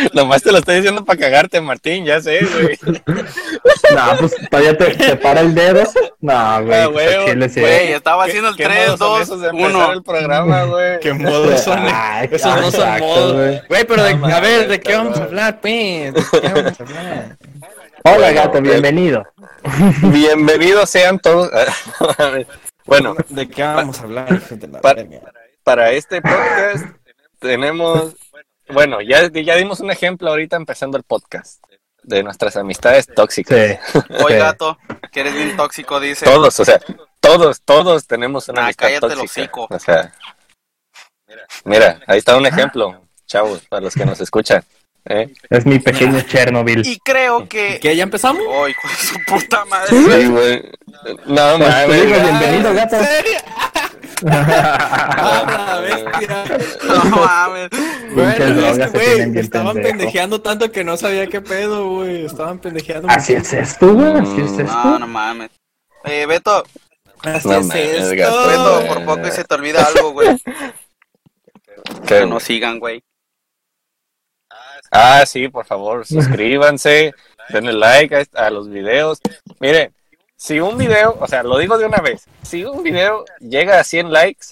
Nomás te lo estoy diciendo para cagarte, Martín, ya sé, güey. No, pues todavía te, te para el dedo. No, güey. Ah, pues, güey, sí. Güey, estaba haciendo el ¿Qué 3, modos son 2, esos de empezar 1. el programa, güey? ¿Qué modos son? Ay, Esos no son exacto, modos. güey. Güey, pero de- No a ver, ¿de qué vamos a hablar, pues? ¿De qué vamos a hablar? Hola, Bueno, gato, ok. bienvenido. Bienvenidos sean todos. bueno, ¿De qué vamos a hablar, hijo de la Pa- verga? para este podcast tenemos, bueno, ya, ya dimos un ejemplo ahorita empezando el podcast de nuestras amistades tóxicas. Sí. Sí. gato, que eres bien tóxico, dice. Todos, o sea, todos, todos tenemos una Ah, amistad cállate el tóxica. hocico. O sea, mira, ahí está un ejemplo, chavos, para los que nos escuchan. ¿Eh? Es mi pequeño Chernobyl. Y creo que. ¿Qué, ya empezamos? Hijo de su puta madre. Sí, güey. No Pues, mames. bienvenido, gato. ¿En serio? Ah, bestia. No mames. Bueno, es que, güey, estaban pendejo. pendejeando tanto que no sabía qué pedo, güey. Estaban pendejeando. Así es esto, güey. Así es No, esto. no mames. Eh, Beto, Así No es esto. Beto, por poco y se te olvida algo, güey. ¿Qué, Que nos sigan, güey. Ah, sí, por favor, suscríbanse, denle like a, a los videos. Mire, si un video, o sea, lo digo de una vez, si un video llega a 100 likes,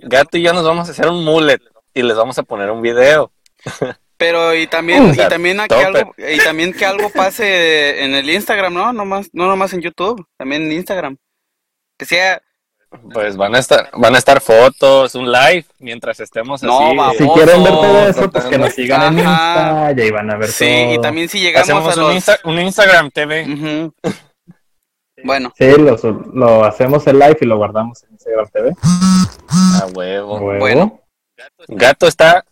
Gato y yo nos vamos a hacer un mullet y les vamos a poner un video. Pero y también, O y también a que algo, y también que algo pase en el Instagram, ¿no? No más, no nomás en YouTube, también en Instagram. Que sea, Pues van a estar, van a estar fotos, un live mientras estemos No, así. Si quieren ver todo eso, pues que nos sigan en. Insta. Y ahí van a ver sí, todo. y también si llegamos Hacemos a un, los... Insta- un Instagram TV. Bueno, Sí, lo, lo hacemos en live y lo guardamos en Instagram TV. A huevo. Huevo. Bueno. Gato está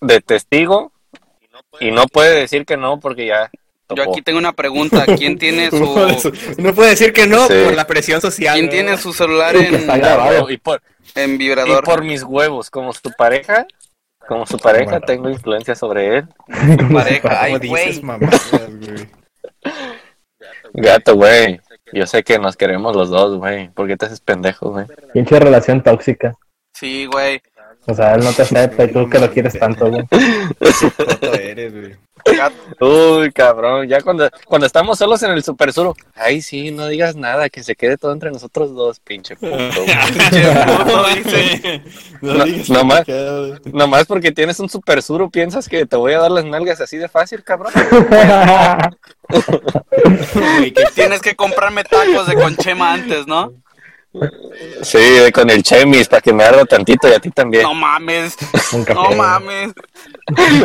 de testigo y no puede decir que no porque ya. Yo aquí tengo una pregunta. ¿Quién tiene su, Uno puede decir que no Sí. por la presión social. quién ¿no? tiene su celular está en, grabado. huevo. Y por, en y vibrador? por mis huevos, como su pareja, como su pareja, Bueno. tengo influencia sobre él. pareja. Ay. Gato, güey. Yo sé que nos queremos los dos, güey. ¿Por qué te haces pendejo, güey? Pinche relación tóxica. Sí, güey. O sea, él no te acepta y tú que lo quieres tanto, güey. Uy, cabrón. Ya cuando, cuando estamos solos en el super suro. Ay, sí, no digas nada, que se quede todo entre nosotros dos, pinche puto. güey. puto, dice. No, No, digas no más. pendejada, güey. Nomás porque tienes un super suro, piensas que te voy a dar las nalgas así de fácil, cabrón. Güey, que Tienes que comprarme tacos de conchema antes, ¿no? Sí, con el chemis, para que me arda tantito y a ti también. No mames. Un café. No mames.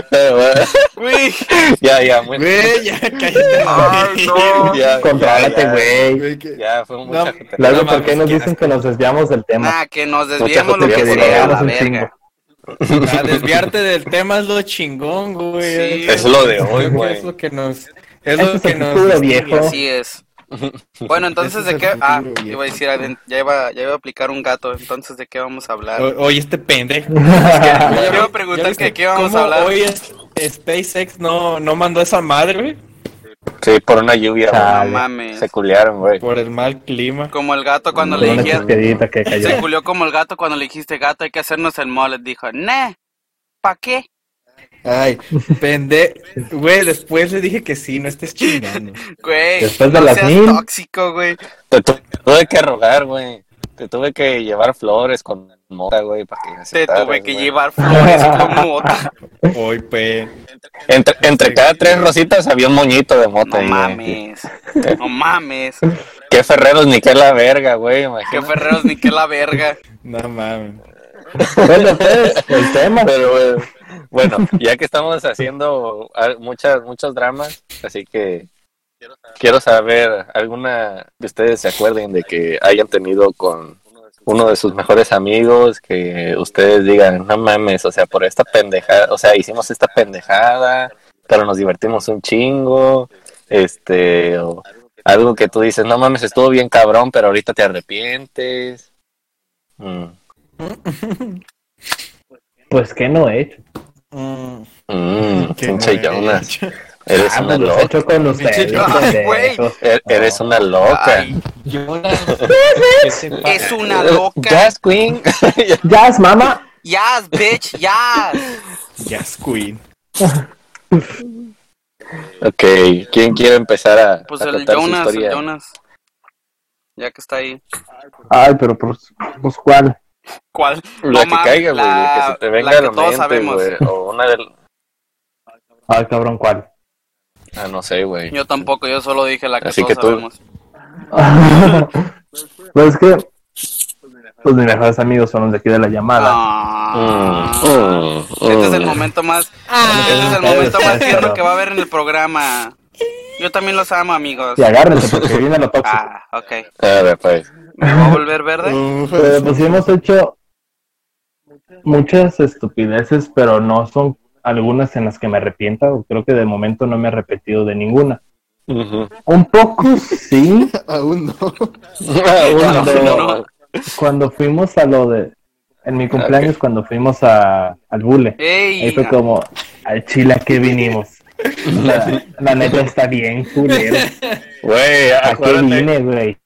Pero, bueno, Güey. ya, ya, muy, Güey, ya cállate. Ay, no. ya, Contrólate, ya, güey. Ya, fue mucha No, gente. Luego, No ¿por qué nos dicen que nos desviamos del tema? Ah, que nos desviemos lo que gente se que a la verga. Ah, desviarte del tema es lo chingón, güey. Sí. Es lo de hoy, Es güey. lo que nos. Es lo es que nos. viejo. Así es. Bueno, entonces de es qué. Ah, iba a decir, ya iba, ya iba a aplicar un gato. Entonces, ¿de qué vamos a hablar? O- Oye, este pendejo. Yo iba a preguntar ¿Ya viste que qué vamos cómo a hablar. Hoy es- SpaceX no, no mandó esa madre, güey. Sí, por una lluvia, güey. No mames. Se culiaron, güey. Por el mal clima. Como el gato cuando Con le que cayó. Se culió como el gato cuando le dijiste, gato, hay que hacernos el mole. Dijo, ne, ¿pa' qué? Ay, pende. Güey, después le dije que sí, no estés chingando. Güey, Después de no las seas mil. tóxico, güey. Te tu- tuve que rogar, güey. Te tuve que llevar flores con mota, güey, para que Te tuve que güey. llevar flores con mota. Hoy, pues. Entre, entre cada tres rositas había un moñito de mota. No ahí, güey. mames. No mames. Qué ferreros ni qué la verga, güey. Qué imagínate. ferreros ni qué la verga. No mames. Bueno, pues, el tema. Pero bueno, bueno, ya que estamos haciendo muchas, muchos dramas, así que quiero saber, ¿alguna de ustedes se acuerden de que hayan tenido con uno de sus mejores amigos que ustedes digan, no mames, o sea, por esta pendejada, o sea, hicimos esta pendejada, pero nos divertimos un chingo, este, o algo que tú dices, no mames, estuvo bien cabrón, pero ahorita te arrepientes. Mm, Pues, ¿qué no he hecho? Mm, mm, pinche Jonas. Eres Ah, una pues, loca. hecho con ustedes. Ay, güey. pendejos. E- Eres una loca. Ay, Jonas, es una loca. Jazz Queen. Jazz, mamá. Yes, bitch, yes. Jazz Queen. Ok, ¿quién quiere empezar a, Pues a el contar su Jonas, historia? el Jonas. Ya que está ahí. Ay, pero pues, pues ¿cuál? ¿Cuál? La que caiga, güey, la- que se te venga la la todos mente, sabemos. güey. O una del... Ay, cabrón, ¿cuál? Ah, no sé, güey. Yo tampoco, yo solo dije la que Así todos que tú- sabemos. pues es que pues mis mejores amigos son los de aquí de la llamada. Ah. Mm, Este es el mm. momento más, Ah, este es el momento más tierno que va a haber en el programa. Yo también los amo, amigos. Y agárrense porque viene lo tóxico. Ah, ok. A ver, pues. ¿Me voy a volver verde? Pero pues sí hemos hecho muchas estupideces, pero no son algunas en las que me arrepienta. o Creo que de momento no me he arrepentido de ninguna. Un poco sí, Aún no. Bueno, no, no. cuando fuimos a lo de... En mi cumpleaños, cuando fuimos a, al bule. Ahí ¡Ey! fue como, al chile ¿a qué vinimos. La, la neta está bien, culero. Güey, ¿A qué acuérdate, vine, güey?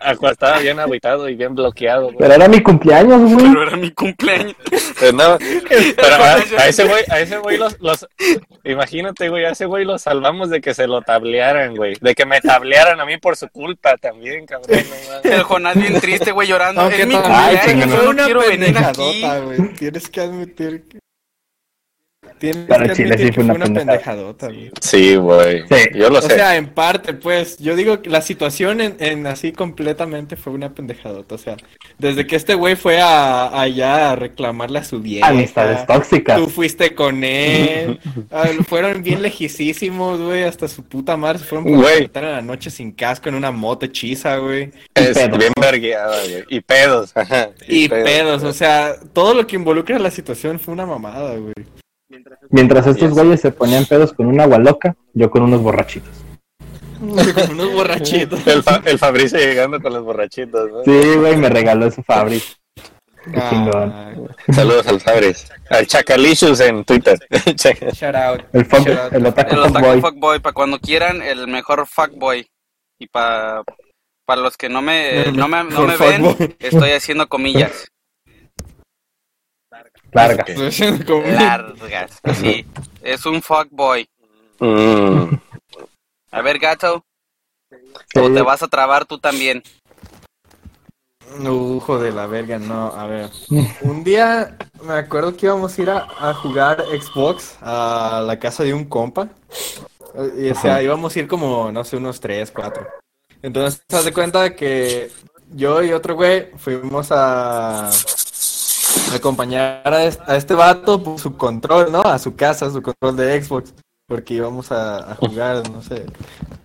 Aqua estaba bien aguitado y bien bloqueado, güey. Pero era mi cumpleaños, güey. Pero era mi cumpleaños. Pero, no, pero a, a ese güey, a ese güey los, los, imagínate, güey, a ese güey lo salvamos de que se lo tablearan, güey. De que me tablearan a mí por su culpa también, cabrón. no. El Jonás bien triste, güey, llorando. Aunque es mi cumpleaños, yo no quiero venir aquí. güey. Tienes que admitir que. Tienes Para que Chile admitir sí que fue una pendejadota, güey. Sí, güey. Sí. Yo lo O sé. sea, en parte, pues, yo digo que la situación en, en así completamente fue una pendejadota. O sea, desde que este güey fue a, allá a reclamarle a su vieja. Amistades tóxicas. Tú fuiste con él. ah, fueron bien lejísimos, güey. Hasta su puta madre se fueron por Güey. la carretera en la noche sin casco en una moto hechiza, güey. es bien vergueada, güey. Y pedos. ajá. Y pedos, o sea, todo lo que involucra la situación fue una mamada, güey. Mientras estos Yes. güeyes se ponían pedos con una agua loca, yo con unos borrachitos. Con unos borrachitos. El, fa- el Fabricio llegando con los borrachitos, ¿no? Sí, güey, me regaló su Fabri. Qué chingón. Ah, Saludos al Fabris. Al Chacalicious en Twitter. Shout out. El, fuck, Shout out. el otaku El Otaku fuckboy. Fuckboy, para cuando quieran, el mejor Fuckboy. Y para para los que no me, no me, no me ven, estoy haciendo comillas Larga. Estoy haciendo como- largas. Sí, es un Fuckboy. Mm. A ver, gato, o te vas a trabar tú también. Ujo de la verga, no, a ver. Un día me acuerdo que íbamos a ir a, a jugar Xbox a la casa de un compa. Y, o sea, íbamos a ir como, no sé, unos tres, cuatro. Entonces, te das de cuenta de que yo y otro güey fuimos a acompañar a este, a este vato por su control, ¿no? A su casa, su control de Xbox. Porque íbamos a, a jugar, no sé.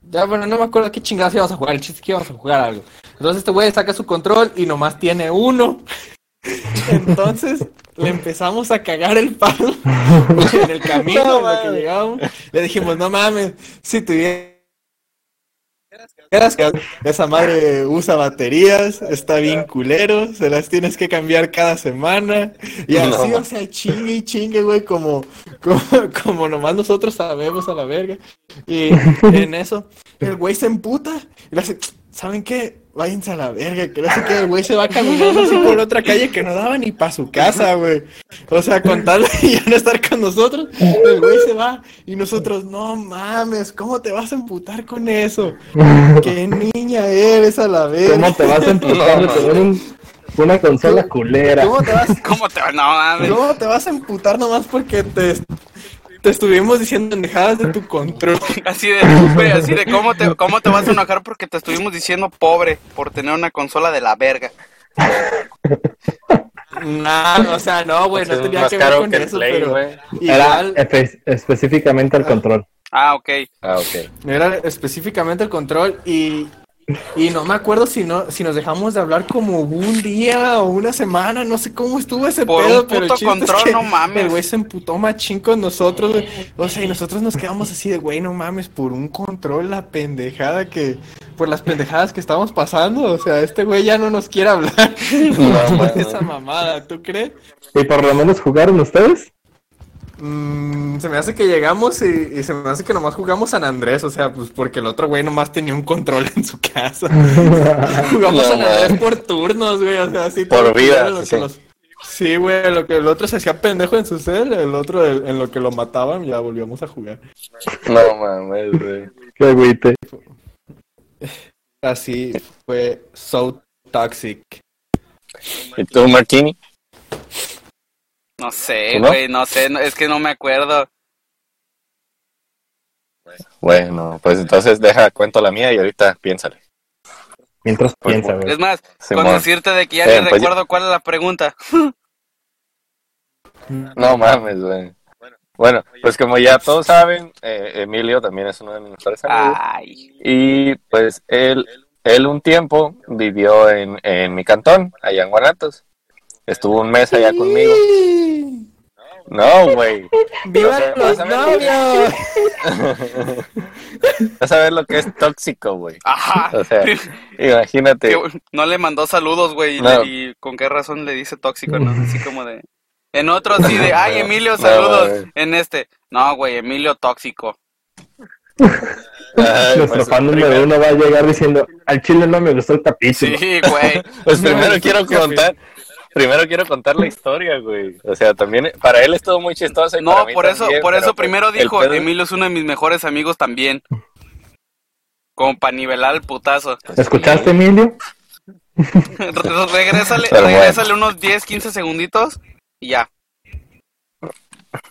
Ya, bueno, no me acuerdo qué chingados íbamos a jugar. El chiste es que íbamos a jugar algo. Entonces este güey saca su control y nomás tiene uno. Entonces le empezamos a cagar el palo en el camino No en lo que llegamos. Le dijimos, no mames, si tuvieras que esa madre usa baterías, está bien culero, se las tienes que cambiar cada semana. Y así, No. o sea, chingue y chingue, güey, como, como, como nomás nosotros sabemos a la verga. Y en eso, el güey se emputa y le hace, ¿saben qué? Váyanse a la verga, que no sé qué, el güey se va caminando así por otra calle que no daba ni para su casa, güey. O sea, con tal de ya no estar con nosotros, el güey se va y nosotros, no mames, ¿cómo te vas a emputar con eso? ¿Qué niña eres a la verga? ¿Cómo te vas a emputar un- una consola culera? ¿Cómo te vas, ¿Cómo te No mames. cómo te vas a emputar nomás porque te, te estuvimos diciendo pendejadas de tu control? Así de, así de cómo te, cómo te vas a enojar porque te estuvimos diciendo pobre por tener una consola de la verga. Nah, o sea, no, güey, no tenía que ver con que eso, Play, pero güey. Era igual espe- específicamente el control. Ah, ok. Ah, ok. era específicamente el control y, y no me acuerdo si no si nos dejamos de hablar como un día o una semana, no sé cómo estuvo ese Por pedo, un pero el es que no mames. El güey se emputó machín con nosotros, güey. O sea, y nosotros nos quedamos así de, güey, no mames, por un control la pendejada que por las pendejadas que estamos pasando, o sea, este güey ya no nos quiere hablar No, por esa mamada, ¿tú crees? ¿Y por lo menos jugaron ustedes? Mm, se me hace que llegamos y, y se me hace que nomás jugamos San Andrés, o sea, pues porque el otro güey nomás tenía un control en su casa. Jugamos No, San Andrés por turnos, güey, o sea, así Por vida, lo sí. los- Sí, güey, lo que el otro se hacía pendejo en su cel, el otro el- en lo que lo mataban, ya volvíamos a jugar. No mames, güey. Qué agüite. Así fue So Toxic. ¿Y tú, Martini? No sé, güey, no sé, no- es que no me acuerdo. Bueno, pues entonces deja, cuento la mía y ahorita piénsale. Mientras Pues, piensa, Es güey. más, Simón. con decirte de que ya Eh, ni pues, recuerdo cuál es la pregunta. No mames, güey. Bueno, pues como ya todos saben, eh, Emilio también es uno de mis mejores amigos. Ay, Y pues él, él un tiempo vivió en, en mi cantón, allá en Guanatos. Estuvo un mes allá conmigo. No, güey. ¡Viva los novios! Vas a ver lo que es tóxico, güey. ajá. O sea, imagínate. Que no le mandó saludos, güey, y, No. le- y con qué razón le dice tóxico, ¿no? Así como de... En otro sí de, ay, Emilio, saludos. en este, no, güey, Emilio tóxico. Ay, Nuestro pues, fan número primero- uno va a llegar diciendo, al chile no me gustó el capítulo. Sí, güey. Pues primero quiero contar, primero quiero contar la historia, güey. O sea, también para él estuvo muy chistoso. y No, para mí por eso, también, por eso pues, primero dijo, pedo- Emilio es uno de mis mejores amigos también. Como para nivelar el putazo. ¿Escuchaste, Emilio? Re- regrésale, Pero bueno. regrésale unos 10, 15 segunditos y ya.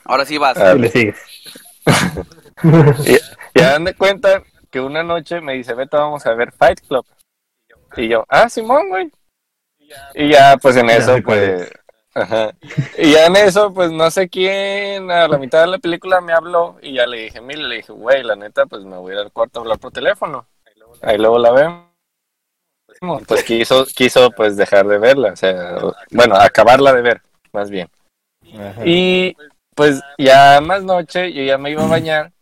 Ahora sí vas. Ah, Y le sigues. Y, y hagan de cuenta que una noche me dice, Beto, vamos a ver Fight Club. Y yo, ah, Simón, güey. Y ya, pues en eso, pues... Ajá. Y ya en eso, pues no sé quién, a la mitad de la película me habló y ya le dije, mire, le dije, güey, la neta, pues me voy a ir al cuarto a hablar por teléfono. Ahí luego la vemos. Pues quiso, quiso pues dejar de verla, o sea, bueno, acabarla de ver, más bien. Ajá. Y pues ya más noche yo ya me iba a bañar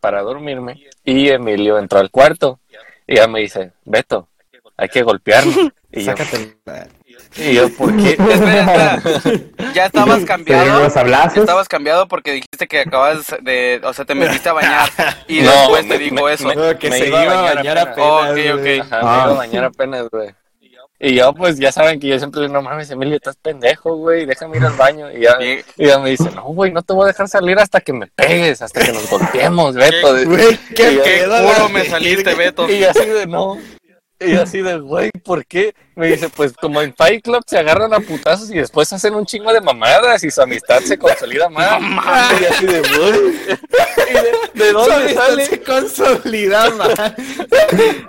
para dormirme y Emilio entró al cuarto y ya me dice, Beto, hay que golpearlo. Y yo, Sácate. y yo, ¿por qué? Espera, espera. Ya estabas cambiado. los Ya abrazos. estabas cambiado porque dijiste que acabas de, o sea, te metiste a bañar y No, después me- te dijo me- eso. me- No, que me se iba iba a bañar apenas. Oh, apenas. ok, ok. güey. Ajá, Ah. me iba a bañar apenas, güey. Y yo, pues ya saben que yo siempre le digo, no mames, Emilio, estás pendejo, güey, déjame ir al baño. Y ya, y ya me dice, no, güey, no te voy a dejar salir hasta que me pegues, hasta que nos golpeemos, Beto. Güey, qué Y yo- Qué culo me saliste, Beto. Y así de no. Y así de, güey, ¿por qué? Me dice, pues como en Fight Club se agarran a putazos y después hacen un chingo de mamadas y su amistad se consolida más. y así de, güey. ¿Y de, de dónde sale? Se consolida más.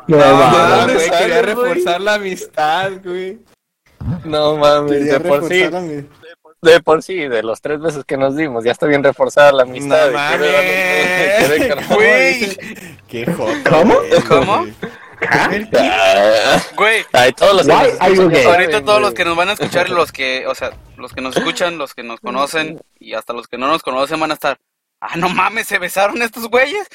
No, No, mames. güey, sale, quería güey? reforzar la amistad, güey. No mames, Quería de por sí, la de por sí, de los tres veces que nos dimos, ya está bien reforzada la amistad. No mames. Güey. Qué joto. ¿Cómo? ¿Cómo? Güey, Ay, todos los que Why nos are you escuchan ya gay? ahorita todos los que nos van a escuchar y los que, o sea, los que nos escuchan, los que nos conocen y hasta los que no nos conocen van a estar, ah, no mames, se besaron estos güeyes.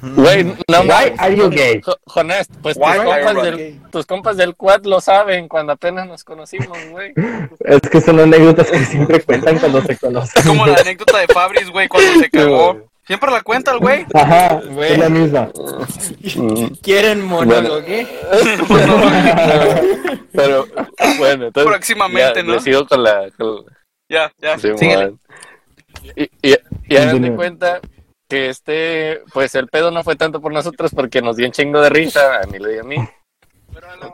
Güey, no Why mames. are you gay? Jo- Jonás, pues tus Why are compas, you del, tus compas del quad lo saben cuando apenas nos conocimos, güey. Es que son anécdotas que siempre cuentan cuando se conocen. Es como la anécdota de Fabris, güey, cuando se cagó. Siempre la cuenta el güey. Ajá, Güey. es la misma. Mm, ¿Quieren monólogo? Pero, bueno, entonces. Próximamente, ya, ¿no? le sigo con la. Con, Ya, ya, sí, y y, y hagan de cuenta que este. Pues el pedo no fue tanto por nosotros porque nos dio un chingo de risa a Emilio y a mí.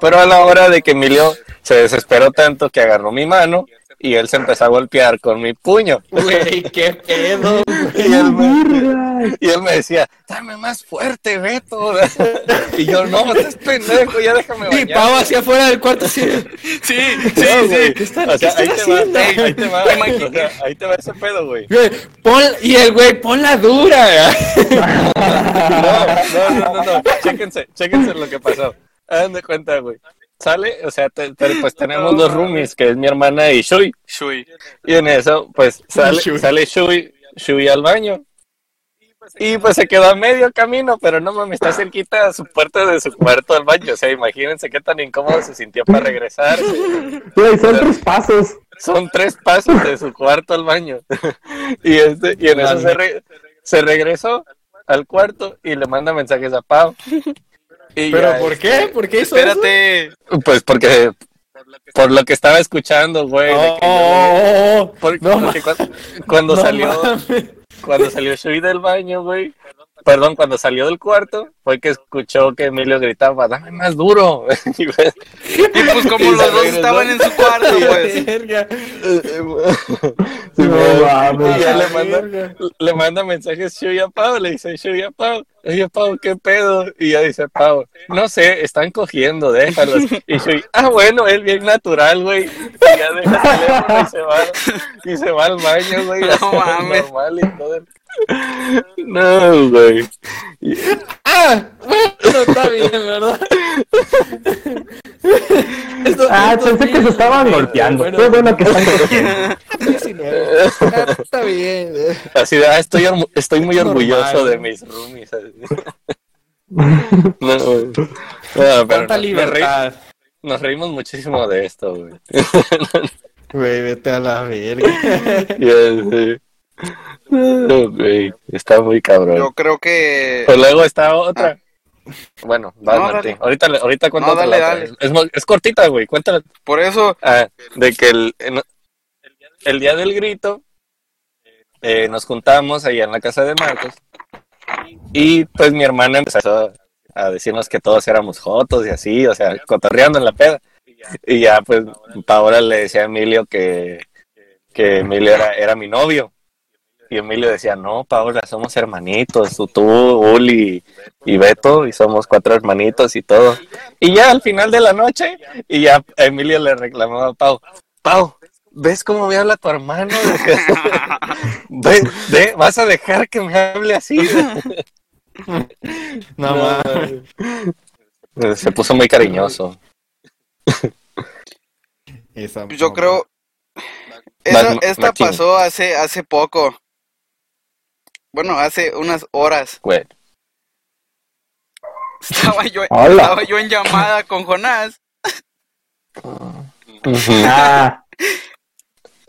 Pero a la hora de que Emilio se desesperó tanto que agarró mi mano y él se empezó a golpear con mi puño. Güey, qué pedo. Y él, me, y él me decía, dame más fuerte, Beto. Y yo, no, estás pendejo, ya déjame Y bañar. Pau hacia afuera del cuarto así. Sí, sí, No, sí. ¿Qué están- O sea, qué ahí te va, haciendo? ahí te va, Imagínate. o sea, ahí te va ese pedo, güey. Güey, pon, y el güey, pon la dura. No, no, no, no, no, chéquense, chéquense lo que pasó. Hagan de cuenta, güey. Sale, o sea, te- te- pues tenemos dos roomies, que es mi hermana y Shui. Shui. Y en eso, pues sale, Shui. sale Shui, Shui al baño. Y pues se quedó a medio camino, pero no mames, está cerquita a su puerta de su cuarto al baño. O sea, imagínense qué tan incómodo se sintió para regresar. Güey, son tres pasos. Son tres pasos de su cuarto al baño. y este, y en eso se, re- se regresó al cuarto y le manda mensajes a Pau. Y ¿Pero ya, por este, qué? ¿Por qué hizo eso? Espérate. Pues porque Por lo que estaba escuchando, güey. de que yo- Oh, por- no porque cuando, cuando no salió, mames. cuando salió Shui del baño, güey. Perdón, cuando salió del cuarto, fue que escuchó que Emilio gritaba, dame más duro. Y, pues como Y los dos regresó. estaban en su cuarto, pues. Sí, No güey. mames. Y ya le manda, le manda mensajes Shui a Pau, le dice Shui a Pau, oye Pau, ¿qué pedo? Y ya dice Pau, no sé, están cogiendo, déjalos. Y Shui, ah bueno, él bien natural, güey. Y ya deja el teléfono y se va, y se va al baño, güey. No mames. Normal y todo. No, güey. Ah, bueno, está bien, ¿verdad? Esto- Ah, esto pensé que se sí, estaban golpeando. bueno, Qué bueno que están golpeando. 19. Ah, Está bien. eh. Así de, ah, estoy, estoy muy Es orgulloso normal. de mis roomies. No, güey. No, pero Cuánta nos, reí- libertad. nos reímos muchísimo de esto, güey. Güey, vete a la verga. Ya sé. No, güey, Está muy cabrón. Yo creo que. Pues luego está otra. Bueno, va, No, Martín. Ahorita, ahorita cuento No, dale, dale. Es, es cortita, güey. Cuéntala. Por eso. Ah, de que el, el día del grito eh, nos juntamos allá en la casa de Marcos y pues mi hermana empezó a decirnos que todos éramos jotos y así, o sea, cotorreando en la peda. Y ya pues Paola le decía a Emilio que, que Emilio era, era mi novio. Y Emilio decía, no, Paola, somos hermanitos, tú, tú, Uli y Beto, y somos cuatro hermanitos y todo. Y ya al final de la noche, y ya Emilio le reclamaba a Pau, Pau, ¿ves cómo me habla tu hermano? Ve, ve, vas a dejar que me hable así. No mames. Se puso muy cariñoso. Esa Yo creo. Esa- esta pasó hace, hace poco. Bueno, hace unas horas. Güey. Estaba yo, Hola. estaba yo en llamada con Jonás. Ah,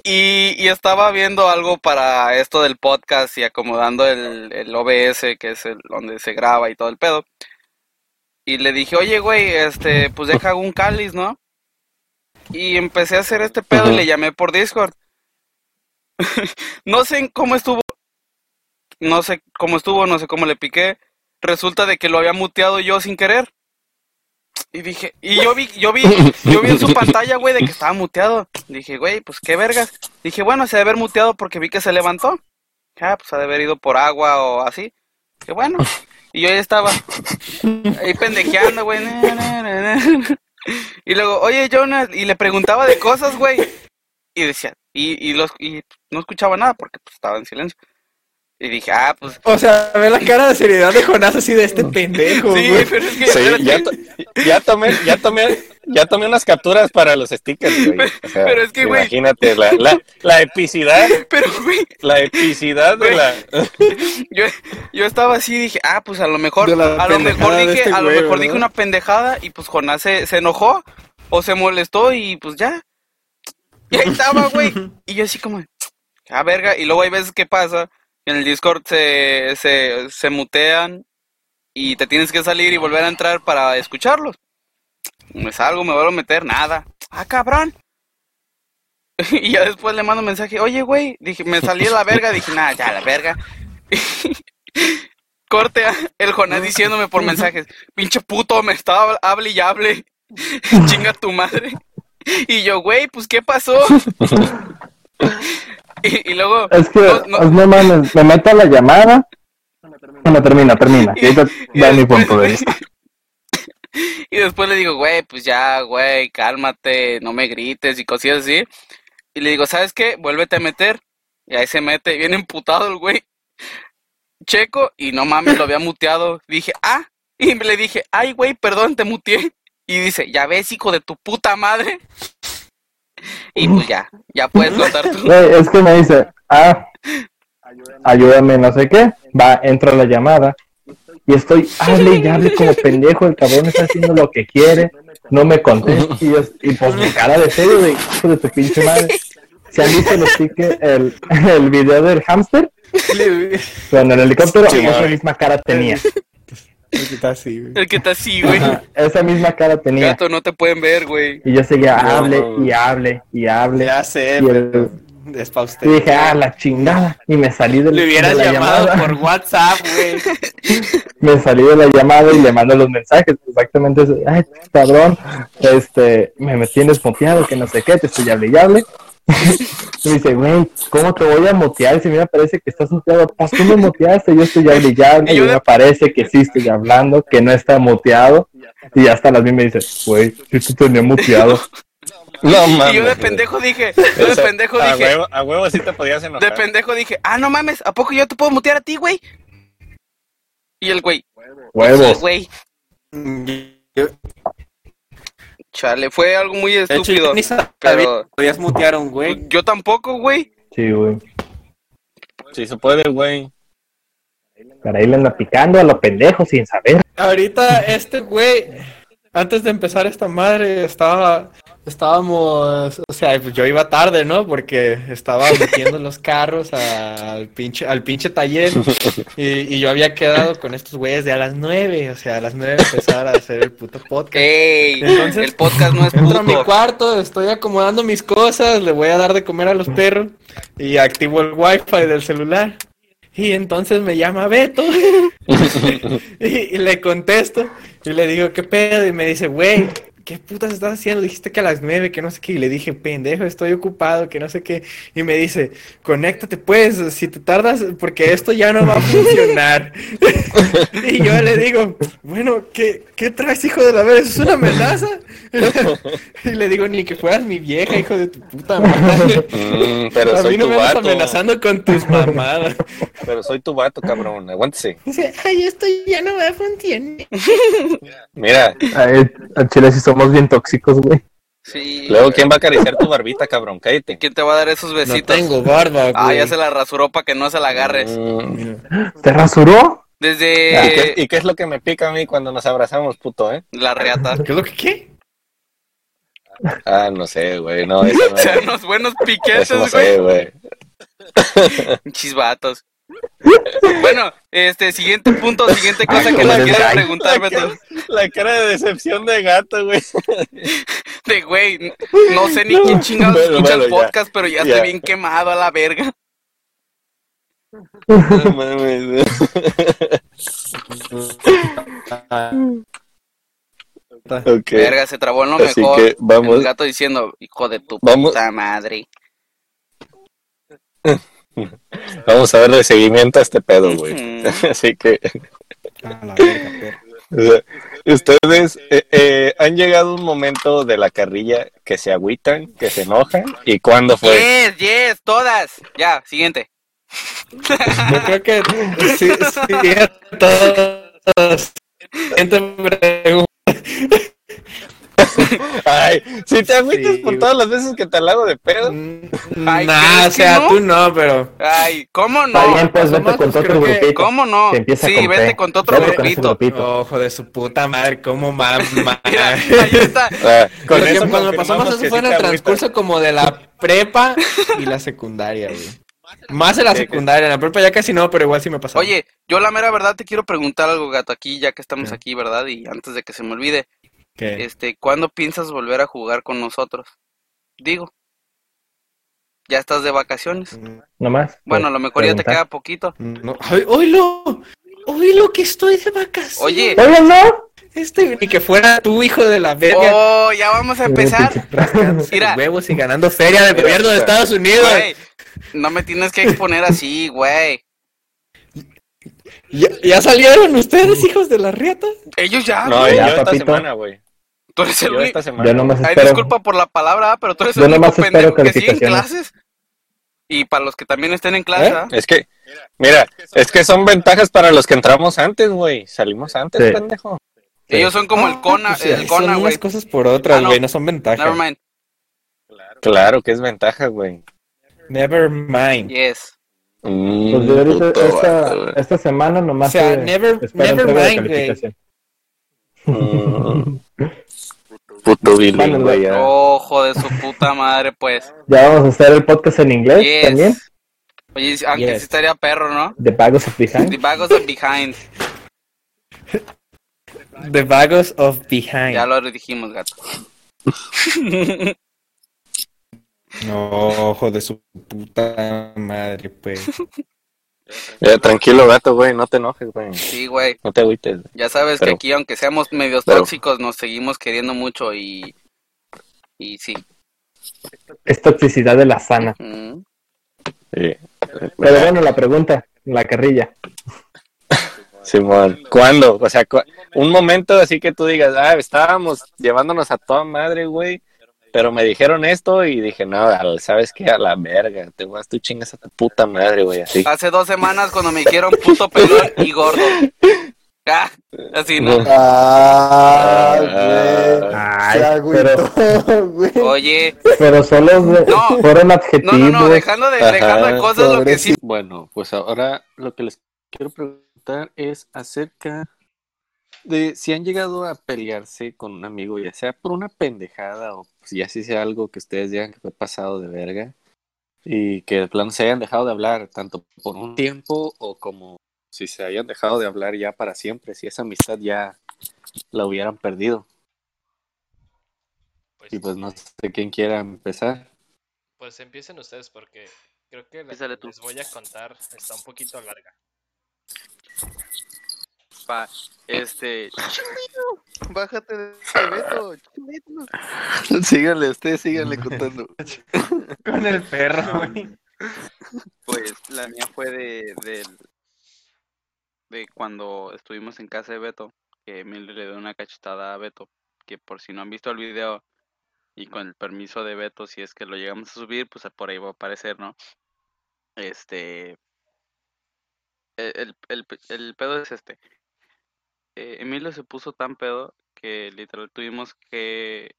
Y, y estaba viendo algo para esto del podcast y acomodando el, el OBS, que es el donde se graba y todo el pedo. Y le dije, oye, güey, este, pues deja un cáliz, ¿no? Y empecé a hacer este pedo y le llamé por Discord. no sé cómo estuvo. No sé cómo estuvo, no sé cómo le piqué. Resulta de que lo había muteado yo sin querer. Y dije, y yo vi, yo vi, yo vi en su pantalla, güey, de que estaba muteado. Dije, güey, pues qué vergas. Dije, bueno, se debe haber muteado porque vi que se levantó. Ah, pues ha de haber ido por agua o así. Qué bueno. Y yo ya estaba ahí pendejeando, güey. Y luego, oye, Jonas, y le preguntaba de cosas, güey. Y decía, y, y, los, y no escuchaba nada porque pues, estaba en silencio. Y dije, ah, pues O sea, ve la cara de seriedad de Jonás así de este pendejo, sí, güey. pero es que Sí, ya, to- ya tomé, ya tomé, ya tomé unas capturas para los stickers, güey. O sea, Pero es que, güey. Imagínate la, la, la epicidad, Pero, güey, la epicidad de Güey. la. yo, yo estaba así y dije, ah, pues a lo mejor, De a lo mejor de dije, este a lo güey, mejor dije una pendejada y pues Jonás se, se enojó o se molestó y pues ya. Y ahí estaba, güey. Y yo así como, ah, verga. Y luego hay veces que pasa, en el Discord se, se, se mutean y te tienes que salir y volver a entrar para escucharlos. Me salgo, me vuelvo a meter, nada. Ah, cabrón. Y ya después le mando un mensaje, oye, güey, dije, me salí a la verga, dije, nada, ya, la verga. Corte el Jonás diciéndome por mensajes, pinche puto, me estaba, hable y hable, chinga tu madre. Y yo, güey, pues, ¿qué pasó? Y, y luego, es que, no- no- no mames, me meto a la llamada. Bueno, termina, termina. Y- ahorita da mi después- punto de vista. Y después le digo, güey, pues ya, güey, cálmate, no me grites y cosillas así. Y le digo, ¿sabes qué? Vuélvete a meter. Y ahí se mete, viene emputado el güey. Checo, y no mames, lo había muteado. Dije, ah, y le dije, ay, güey, perdón, te muteé. Y dice, ya ves, hijo de tu puta madre. Y pues ya, ya puedes contar tú. Es que me dice, ah, ayúdame, no sé qué. Va, entro a la llamada. Y estoy, hable y hable como pendejo. El cabrón está haciendo lo que quiere. No me contesta. Y, yo- y pues mi cara de serio, de hijo de tu pinche madre. ¿Se han visto los tickets, el, el video del hámster? Con el helicóptero, Sí, esa misma cara tenía. El que está así, güey. El que está así, güey. Ajá, esa misma cara tenía. Gato, no te pueden ver, güey. Y yo seguía, No. hable y hable y hable. Ya sé, Y el- pero es para usted. Y dije, ah, la chingada. Y me salí de, Le hubieras de la llamado llamada. por WhatsApp, güey. Me salí de la llamada y le mando los mensajes. Exactamente eso. Ay, cabrón. Este, me, me tienes muteado, que no sé qué, te estoy hable y hable. Me dice, güey, ¿cómo te voy a mutear si a me parece que estás muteado? Pues tú me muteaste, yo estoy hable y me parece que sí estoy hablando, que no está muteado. Y hasta las mismas me dice, güey, sí te tenía muteado. No mames. Y yo de pendejo dije, yo de pendejo a dije, Huevo, a huevo sí te podías enojar. de pendejo dije, ah, no mames, ¿a poco yo te puedo mutear a ti, güey? Y el güey, sí, Huevos. güey. Chale, fue algo muy hecho, estúpido. yo sabía pero- podías mutear a un güey. Yo tampoco, güey. Sí, güey. Sí se puede, güey. Para ahí le anda picando a los pendejos sin saber. Ahorita este güey, antes de empezar esta madre, estaba, estábamos, o sea, yo iba tarde, ¿no? Porque estaba metiendo los carros al pinche, al pinche taller y, y yo había quedado con estos güeyes de a las nueve, o sea, a las nueve empezar a hacer el puto podcast. Ey, Entonces, el podcast no es Entro a mi puto. cuarto, estoy acomodando mis cosas, le voy a dar de comer a los perros y activo el wifi del celular. Y entonces me llama Beto y, y le contesto y le digo, ¿qué pedo? Y me dice, güey, ¿qué putas estás haciendo? Dijiste que a las nueve, que no sé qué. Y le dije, pendejo, estoy ocupado, que no sé qué. Y me dice, conéctate pues, si te tardas, porque esto ya no va a funcionar. y yo le digo, bueno, ¿qué, qué traes, hijo de la verga? ¿Es una amenaza? y le digo, ni que fueras mi vieja, hijo de tu puta madre. Mm, pero a soy mí no tu me vato. amenazando con tus mamadas. Pero soy tu vato, cabrón. Aguántese. Dice, ay, esto ya no va a funcionar. Mira, Ay, Al chile sí somos bien tóxicos, güey. Sí. luego ¿quién va a acariciar tu barbita, cabrón? Cállate. ¿Quién te va a dar esos No besitos? tengo barba, güey. ah, ya se la rasuró para que no se la agarres. Mm, ¿Te rasuró? ¿Y, qué, Desde y qué es lo que me pica a mí cuando nos abrazamos, puto, eh? la reata. ¿Qué es lo que qué? Ah, no sé, güey. No, eso no, O sea, unos buenos piquetes, eso no güey. sé, güey. Chisbatos. Bueno, este, siguiente punto, siguiente cosa que quiero ay. preguntar, Beto. La cara de decepción de gato, güey. De güey, no sé ni quién chingados Bueno, escucha el ya. podcast, pero ya, Ya. estoy bien quemado a la verga. No mames, güey. Ok. Verga, se trabó en lo Así mejor. que vamos. El gato diciendo, hijo de tu Vamos. puta madre. Vamos a darle seguimiento a este pedo, güey. Así que, ustedes eh, eh, han llegado un momento de la carrilla que se agüitan, que se enojan. ¿Y cuándo fue? Yes, yes, todas. Ya, siguiente. Yo creo que sí, sí, a todos. Siguiente pregunta. Ay, si te agüitas Sí, por todas las veces que te halago de pedo. Ay, Nah, ¿crees o sea, no? tú no, pero. Ay, ¿cómo Está no? bien, pues vete con otro grupito. ¿Cómo no? Sí, con vete P. con tu otro grupito. grupito. Ojo de su puta madre, cómo mamá. Ahí está. Ah, con Porque eso cuando pasamos eso fue en el transcurso como de la prepa y la secundaria, güey. Más en la secundaria, en la prepa ya casi no, pero igual sí me pasó. Oye, yo la mera verdad te quiero preguntar algo, gato, aquí ya que estamos aquí, ¿verdad? Y antes de que se me olvide, ¿Qué? este, ¿cuándo piensas volver a jugar con nosotros? Digo, ya estás de vacaciones. Nomás. Bueno, a lo mejor ya te preguntar. queda poquito. No, ay, oílo, oílo que estoy de vacaciones. Oye, Oye, no. este ni que fuera tu hijo de la verga. oh, ya vamos a empezar. Mira. huevos y ganando feria del gobierno de Estados Unidos. Güey, no me tienes que exponer así, güey. ¿Ya, ya salieron ustedes, hijos de la riata? Ellos ya, No, güey. yo Ya, esta papito. semana, güey. Tú eres el Yo único. Yo nomás Ay, espero. disculpa por la palabra, pero tú eres el Yo único pendejo que sigue en calificaciones. clases. Y para los que también estén en clase, ¿Eh? ¿ah? Es que, mira, es que son ventajas para los que entramos antes, güey. Salimos antes, Sí. pendejo. ellos son como el Cona, Ah, pues, el son Cona, güey. unas cosas por otras, Ah, no. güey, no son ventajas. Never mind. Claro que es ventaja, güey. Never mind. Yes. Mm, Pues yo ahorita, puto esta, güey. esta semana nomás. O sea, never- never mind, güey. Mm. Puto bilingüe ya. Ojo de su puta madre, pues. Ya vamos a hacer el podcast en inglés Yes. también. Oye, aunque Yes. sí estaría perro, ¿no? De Pagos of Behind. The Bagos of Behind. The Vagos of Behind. Ya lo dijimos, gato. No, ojo de su puta madre, pues. Eh, tranquilo, gato, güey, no te enojes, güey. Sí, güey. No te agüites. Ya sabes Pero- que aquí, aunque seamos medios pero- tóxicos, nos seguimos queriendo mucho y. Y sí. Es toxicidad de la sana. Mm. Sí. Pero bueno, la pregunta, la carrilla. Simón, ¿cuándo? O sea, cu- un momento así que tú digas, ah, estábamos llevándonos a toda madre, güey, pero me dijeron esto y dije, no, ¿sabes qué? A la verga, te vas, tú chingas a tu puta madre, güey, así. Hace dos semanas cuando me dijeron puto pelón y gordo. Ah, así, ¿no? Ah, güey. Ay, Se agüitó, güey. Oye, Pero solo No. fueron no, adjetivos. no, no, dejando de, dejando de cosas lo que sí. Bueno, pues ahora lo que les quiero preguntar es acerca de si han llegado a pelearse con un amigo, ya sea por una pendejada o pues, ya si sea algo que ustedes digan que fue pasado de verga y que de plano se hayan dejado de hablar tanto por un tiempo o como si se hayan dejado de hablar ya para siempre, si esa amistad ya la hubieran perdido. Pues, Y pues no sé quién quiera empezar. pues empiecen ustedes porque creo que la que les voy a contar está un poquito larga. Este. Chilito, bájate de Beto, chilito. síganle, ustedes síganle contando. Con el perro, güey. Pues la mía fue de, del- de cuando estuvimos en casa de Beto, que Emilio le dio una cachetada a Beto, que por si no han visto el video y con el permiso de Beto, si es que lo llegamos a subir, pues por ahí va a aparecer, ¿no? Este, e- el, el, el pedo es este. Eh, Emilio se puso tan pedo que literal tuvimos que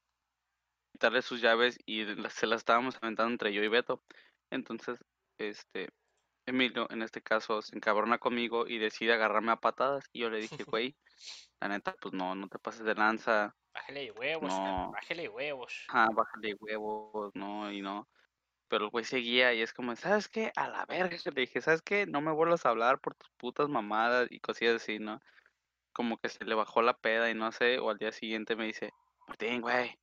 quitarle sus llaves y se las estábamos aventando entre yo y Beto. Entonces, este, Emilio, en este caso, se encabrona conmigo y decide agarrarme a patadas. Y yo le dije, güey, la neta, pues no, no te pases de lanza, Bájale de huevos, No. bájale de huevos. ajá, bájale huevos, no, y no. Pero el güey seguía y es como, ¿sabes qué? A la verga, le dije, ¿sabes qué? No me vuelvas a hablar por tus putas mamadas y cosillas así, ¿no? Como que se le bajó la peda y no sé, o al día siguiente me dice, Martín, güey,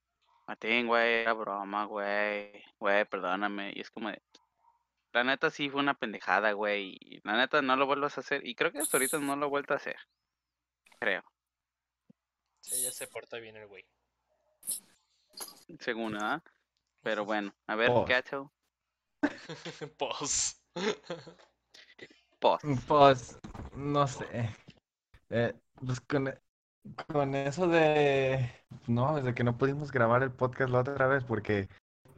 Martín, güey, era broma, güey, güey, perdóname. Y es como de, la neta sí fue una pendejada, güey, y la neta no lo vuelvas a hacer. Y creo que hasta ahorita no lo he vuelto a hacer, creo, Sí, ya se porta bien el güey. según, ¿ah? Pero bueno, a ver, Oh. Gacho, Pos. pos. Pues, no sé. Eh, pues con, con eso de... No, desde que no pudimos grabar el podcast la otra vez porque,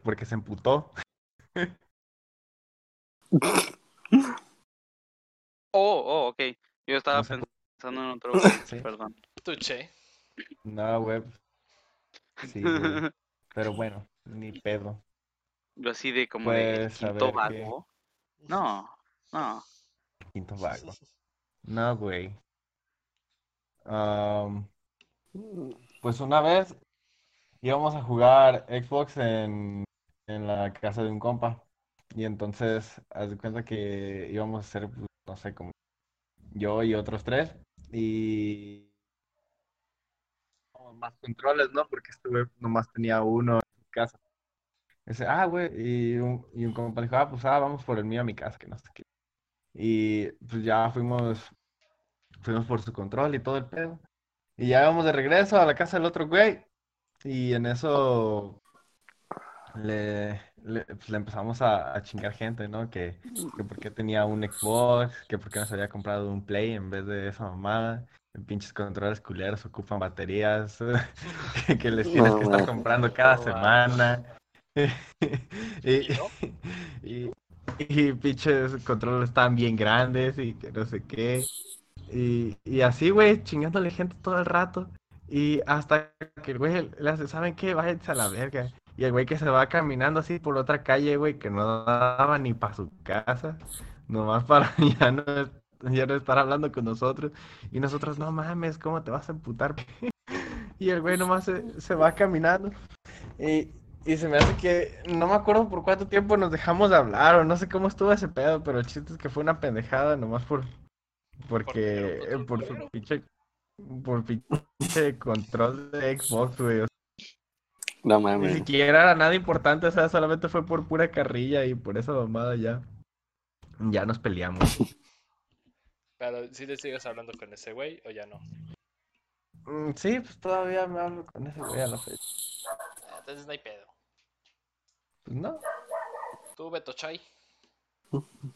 porque se emputó. Oh, oh, ok. Yo estaba No sé por- pensando en otro, Sí. perdón. Tuche. No, web. Sí, güey. Pero bueno, ni pedo. Yo así de como de Pues, quinto vago. No, no. Quinto vago. No, güey. Am, pues una vez íbamos a jugar Xbox en, en la casa de un compa. Y entonces, haz de cuenta que íbamos a hacer, pues, no sé, como yo y otros tres. Y más controles, ¿no? Porque este güey nomás tenía uno en su casa. Dice, ah, güey, y un, y un compa dijo, ah, pues ah, vamos por el mío a mi casa, que no sé qué. Y pues ya fuimos, fuimos por su control y todo el pedo. Y ya íbamos de regreso a la casa del otro güey. Y en eso le, le, pues, le empezamos a, a chingar gente, ¿no? Que, que por qué tenía un Xbox, que por qué no se había comprado un Play en vez de esa mamada. Pinches controles culeros ocupan baterías, que, que les tienes No, que estar comprando cada No, semana. Y, y, y pinches controles estaban bien grandes y que no sé qué. Y, y así, güey, chingándole gente todo el rato. Y hasta que el güey le hace, ¿saben qué? Váyanse a la verga. Y el güey que se va caminando así por otra calle, güey, que no daba ni para su casa. Nomás para ya no, ya no estar hablando con nosotros. Y nosotros, no mames, ¿cómo te vas a emputar? Y el güey nomás se, se va caminando. Y, y se me hace que, no me acuerdo por cuánto tiempo nos dejamos de hablar o no sé cómo estuvo ese pedo, pero el chiste es que fue una pendejada nomás por, porque, por su pinche, Por pinche control de Xbox, güey. o sea, No Ni mames. siquiera era nada importante, o sea, solamente fue por pura carrilla y por esa mamada ya. Ya nos peleamos. Pero si le sigues hablando con ese güey o ya no. Mm, Sí, pues todavía me hablo con ese güey a la fecha. Ah, Entonces no hay pedo. Pues no. Tú, Beto Chay.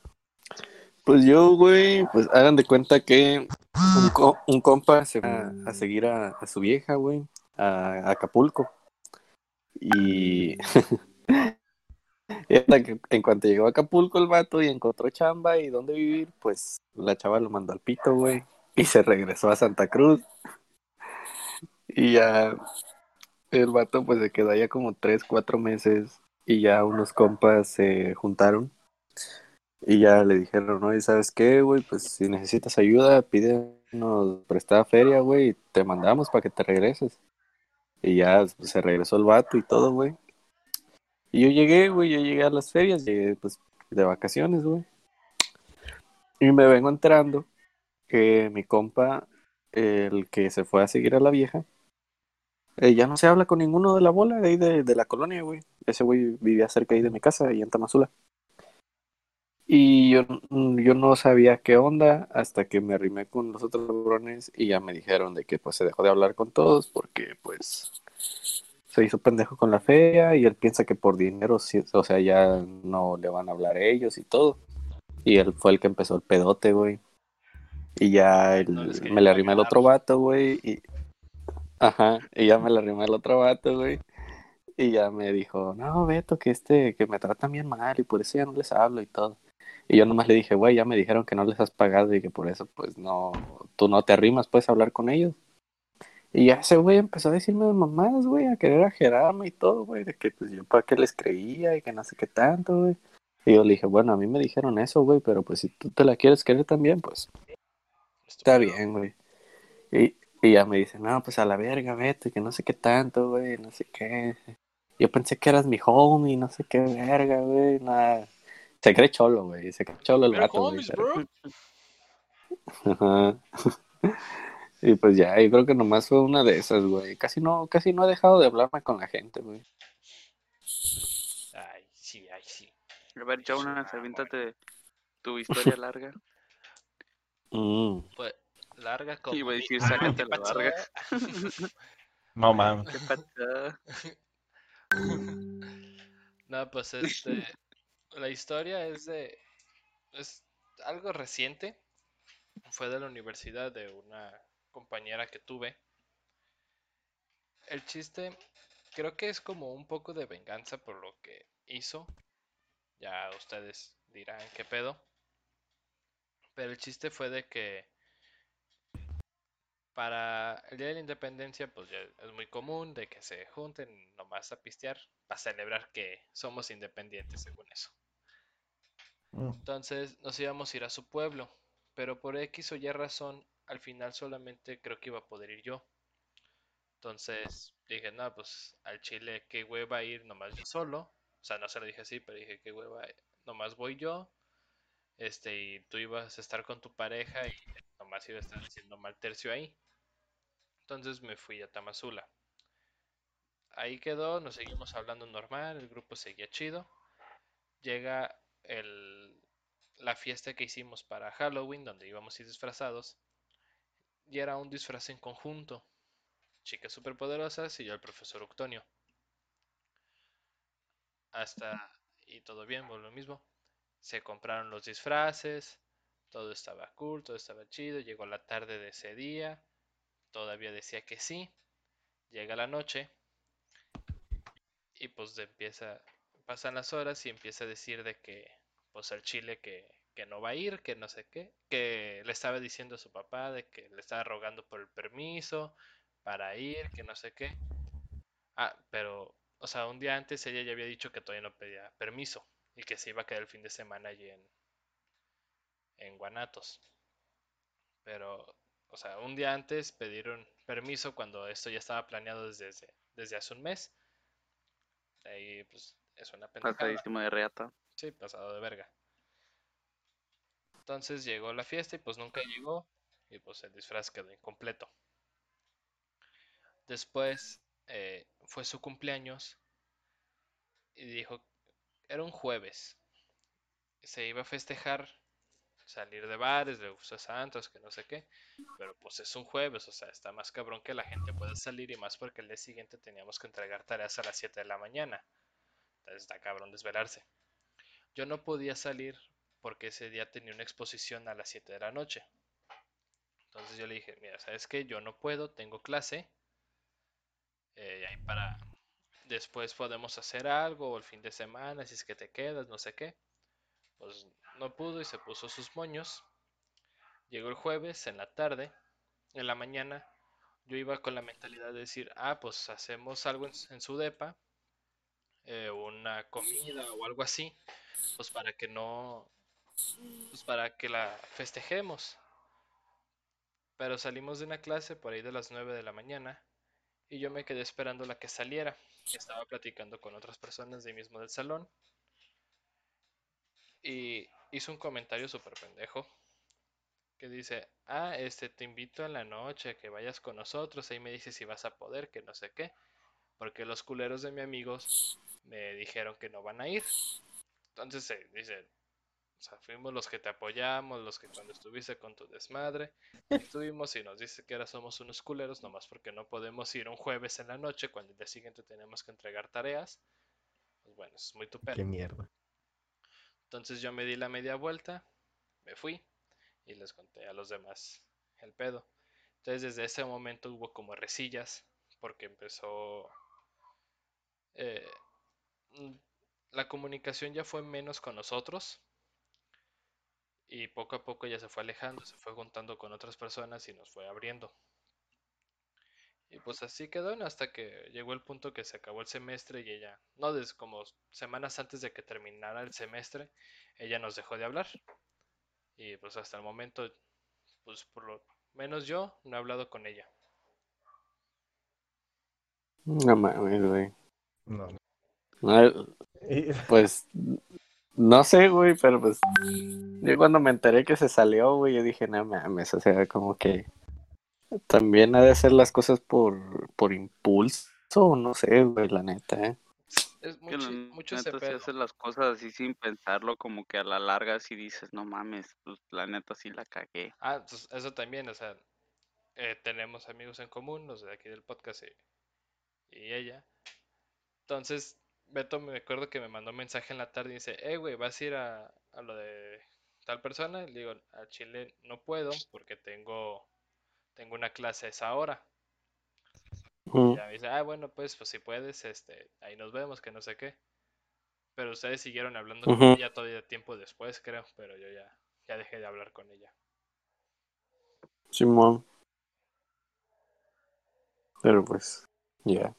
Pues yo, güey, pues hagan de cuenta que un, co- un compa se va a seguir a, su vieja, güey, a, Acapulco. Y en cuanto llegó a Acapulco el vato y encontró chamba y dónde vivir, pues la chava lo mandó al pito, güey, y se regresó a Santa Cruz. Y ya el vato pues se quedó allá como tres, cuatro meses y ya unos compas se juntaron y ya le dijeron, ¿no? ¿Y sabes qué, güey? Pues si necesitas ayuda, pídenos prestada feria, güey, y te mandamos para que te regreses. Y ya pues, se regresó el vato y todo, güey. Y yo llegué, güey, yo llegué a las ferias, llegué pues de vacaciones, güey. Y me vengo enterando que mi compa, el que se fue a seguir a la vieja, eh, ya no se habla con ninguno de la bola de ahí de, de la colonia, güey. Ese güey vivía cerca ahí de mi casa, ahí en Tamazula. Y yo, mm, yo no sabía qué onda hasta que me arrimé con los otros cabrones y ya me dijeron de que pues se dejó de hablar con todos porque pues se hizo pendejo con la fea y él piensa que por dinero, o sea, ya no le van a hablar ellos y todo. Y él fue el que empezó el pedote, güey. Y ya No quería me le arrimé al otro vato, güey. Y... Ajá, y ya me le arrimé al otro vato, güey. Y ya me dijo, no, Beto, que este, que me tratan bien mal y por eso ya no les hablo y todo. Y yo nomás le dije, güey, ya me dijeron que no les has pagado y que por eso, pues no, tú no te arrimas, puedes hablar con ellos. Y ya ese güey empezó a decirme mamadas, güey, a querer ajerarme y todo, güey, de que pues yo para qué les creía y que no sé qué tanto, güey. Y yo le dije, bueno, a mí me dijeron eso, güey, pero pues si tú te la quieres querer también, pues está bien, güey. Y, y ya me dice, no, pues a la verga, vete, que no sé qué tanto, güey, no sé qué. Yo pensé que eras mi homie, no sé qué verga, güey, nada. Se cree cholo, güey, se cree cholo el güey. Ajá. Y pues ya, yo creo que nomás fue una de esas, güey. Casi no, casi no he dejado de hablarme con la gente, güey. Ay, sí, ay, sí. A ver, Jonas, aviéntate tu historia larga. Mm. Pues, larga como... Iba a decir, sácate ¿qué la larga. No mames. ¿Qué pasa? No, pues este, la historia es de, es algo reciente. Fue de la universidad de una compañera que tuve. El chiste, creo que es como un poco de venganza por lo que hizo. Ya ustedes dirán qué pedo. Pero el chiste fue de que para el Día de la Independencia, pues ya es muy común de que se junten nomás a pistear para celebrar que somos independientes, según eso. Mm. Entonces nos íbamos a ir a su pueblo, pero por X o Y razón, al final solamente creo que iba a poder ir yo. Entonces dije, no, pues al Chile, qué hueva ir nomás yo solo. O sea, no se lo dije así, pero dije, qué hueva, nomás voy yo. Este, y tú ibas a estar con tu pareja y nomás iba a estar haciendo mal tercio ahí. Entonces me fui a Tamazula. Ahí quedó, nos seguimos hablando normal, el grupo seguía chido. Llega el, la fiesta que hicimos para Halloween, donde íbamos a ir disfrazados. Y era un disfraz en conjunto. Chicas superpoderosas y yo el profesor Octonio. Hasta... Y todo bien, por lo mismo. Se compraron los disfraces, todo estaba cool, todo estaba chido. Llegó la tarde de ese día, todavía decía que sí. Llega la noche y pues empieza, pasan las horas y empieza a decir de que, pues al Chile que, que no va a ir, que no sé qué, que le estaba diciendo a su papá de que le estaba rogando por el permiso para ir, que no sé qué. Ah, pero, o sea, un día antes ella ya había dicho que todavía no pedía permiso y que se iba a quedar el fin de semana allí en, en Guanatos. Pero, o sea, un día antes pidieron permiso cuando esto ya estaba planeado desde, desde, hace un mes. Ahí, pues, es una pendejada. Pasadísimo de reata. Sí, pasado de verga. Entonces llegó la fiesta y pues nunca llegó. Y pues el disfraz quedó incompleto. Después eh, fue su cumpleaños y dijo, era un jueves, se iba a festejar, salir de bares, le gusta Santos, que no sé qué, pero pues es un jueves, o sea, está más cabrón que la gente pueda salir y más porque el día siguiente teníamos que entregar tareas a las 7 de la mañana. Entonces está cabrón desvelarse. Yo no podía salir porque ese día tenía una exposición a las 7 de la noche. Entonces yo le dije, mira, ¿sabes qué? Yo no puedo, tengo clase. Eh, ahí para después podemos hacer algo o el fin de semana, si es que te quedas, no sé qué. Pues no pudo y se puso sus moños. Llegó el jueves en la tarde, en la mañana. Yo iba con la mentalidad de decir, ah, pues hacemos algo en, su depa, eh, una comida o algo así, pues para que no, pues para que la festejemos. Pero salimos de una clase por ahí de las 9 de la mañana y yo me quedé esperando la que saliera. Estaba platicando con otras personas de mismo del salón y hizo un comentario súper pendejo que dice, ah, este, te invito en la noche, que vayas con nosotros, ahí me dices si vas a poder, que no sé qué, porque los culeros de mis amigos me dijeron que no van a ir. Entonces se dice, o sea, fuimos los que te apoyamos, los que cuando estuviste con tu desmadre, estuvimos y nos dice que ahora somos unos culeros, nomás porque no podemos ir un jueves en la noche cuando el día siguiente tenemos que entregar tareas. Pues bueno, es muy tu Qué mierda. Entonces yo me di la media vuelta, me fui y les conté a los demás el pedo. Entonces desde ese momento hubo como resillas porque empezó... Eh, mm, la comunicación ya fue menos con nosotros y poco a poco ya se fue alejando, se fue juntando con otras personas y nos fue abriendo. Y pues así quedó hasta que llegó el punto que se acabó el semestre y ella, no desde como semanas antes de que terminara el semestre, ella nos dejó de hablar. Y pues hasta el momento, pues por lo menos yo no he hablado con ella. No. No. pues no sé, güey, pero pues yo cuando me enteré que se salió, güey, yo dije, no mames, o sea, como que también ha de hacer las cosas por, por impulso, no sé, güey, la neta, ¿eh? Es mucho, mucho neta, si haces las cosas así sin pensarlo, como que a la larga si dices, no mames, pues la neta sí la cagué. Ah, pues eso también, o sea, eh, tenemos amigos en común, los de aquí del podcast y, y, ella. Entonces, Beto me acuerdo que me mandó un mensaje en la tarde y dice, eh, güey, ¿vas a ir a, a lo de tal persona? Le digo, a Chile no puedo porque tengo tengo una clase a esa hora. Y ya me dice, ah, bueno, pues, pues si puedes, este, ahí nos vemos, que no sé qué. Pero ustedes siguieron hablando con ella todavía tiempo después, creo, pero yo ya, ya dejé de hablar con ella. Simón. Pero pues, ya.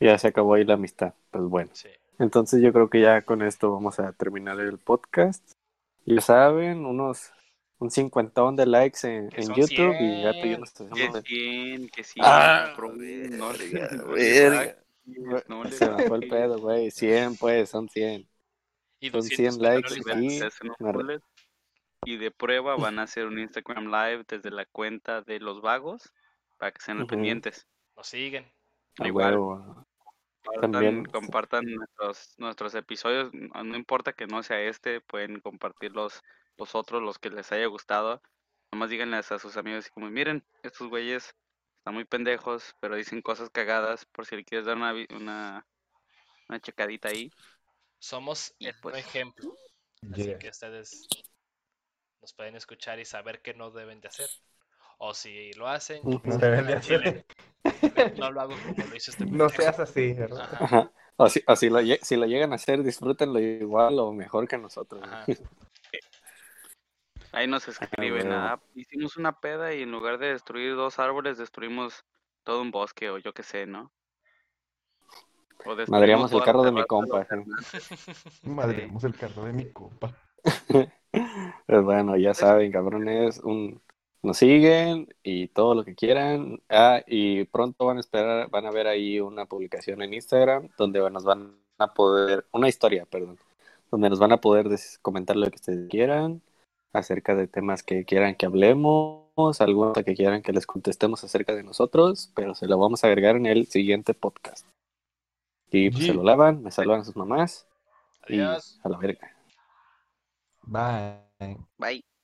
Ya se acabó ahí la amistad. Pues bueno. Sí. Entonces yo creo que ya con esto vamos a terminar el podcast. Ya saben, unos un cincuentón de likes en, en YouTube y ya te nos Que 100, que sí. Ah, no, le no, Se me fue el pedo, güey. 100, pues, son 100. Y son 100 likes aquí. Y de prueba van a hacer un Instagram Live desde la cuenta de los vagos para que sean pendientes. Nos siguen. Igual. Compartan, También compartan nuestros, nuestros episodios, no importa que no sea este, pueden compartirlos los otros, los que les haya gustado, nomás díganles a sus amigos como, miren, estos güeyes están muy pendejos, pero dicen cosas cagadas, por si le quieres dar una, una, una checadita ahí. Somos el pues, ejemplo. Así que ustedes nos pueden escuchar y saber qué no deben de hacer. O si lo hacen, no, deben de hacer. no lo hago como lo hizo este No seas así, ¿verdad? O, si, o si, lo, si lo llegan a hacer, disfrútenlo igual o mejor que nosotros. Ahí nos escriben, ah, hicimos una peda y en lugar de destruir dos árboles, destruimos todo un bosque o yo qué sé, ¿no? Madreamos el carro de mi compa. Madreamos el carro de mi compa. Pues bueno, ya saben, cabrones, un, nos siguen y todo lo que quieran. Ah, y pronto van a esperar, van a ver ahí una publicación en Instagram donde nos van a poder, una historia, perdón, donde nos van a poder comentar lo que ustedes quieran acerca de temas que quieran que hablemos alguna que quieran que les contestemos acerca de nosotros, pero se lo vamos a agregar en el siguiente podcast. Y pues, se lo lavan, me saludan a sus mamás y Adiós. a la verga. Bye. Bye.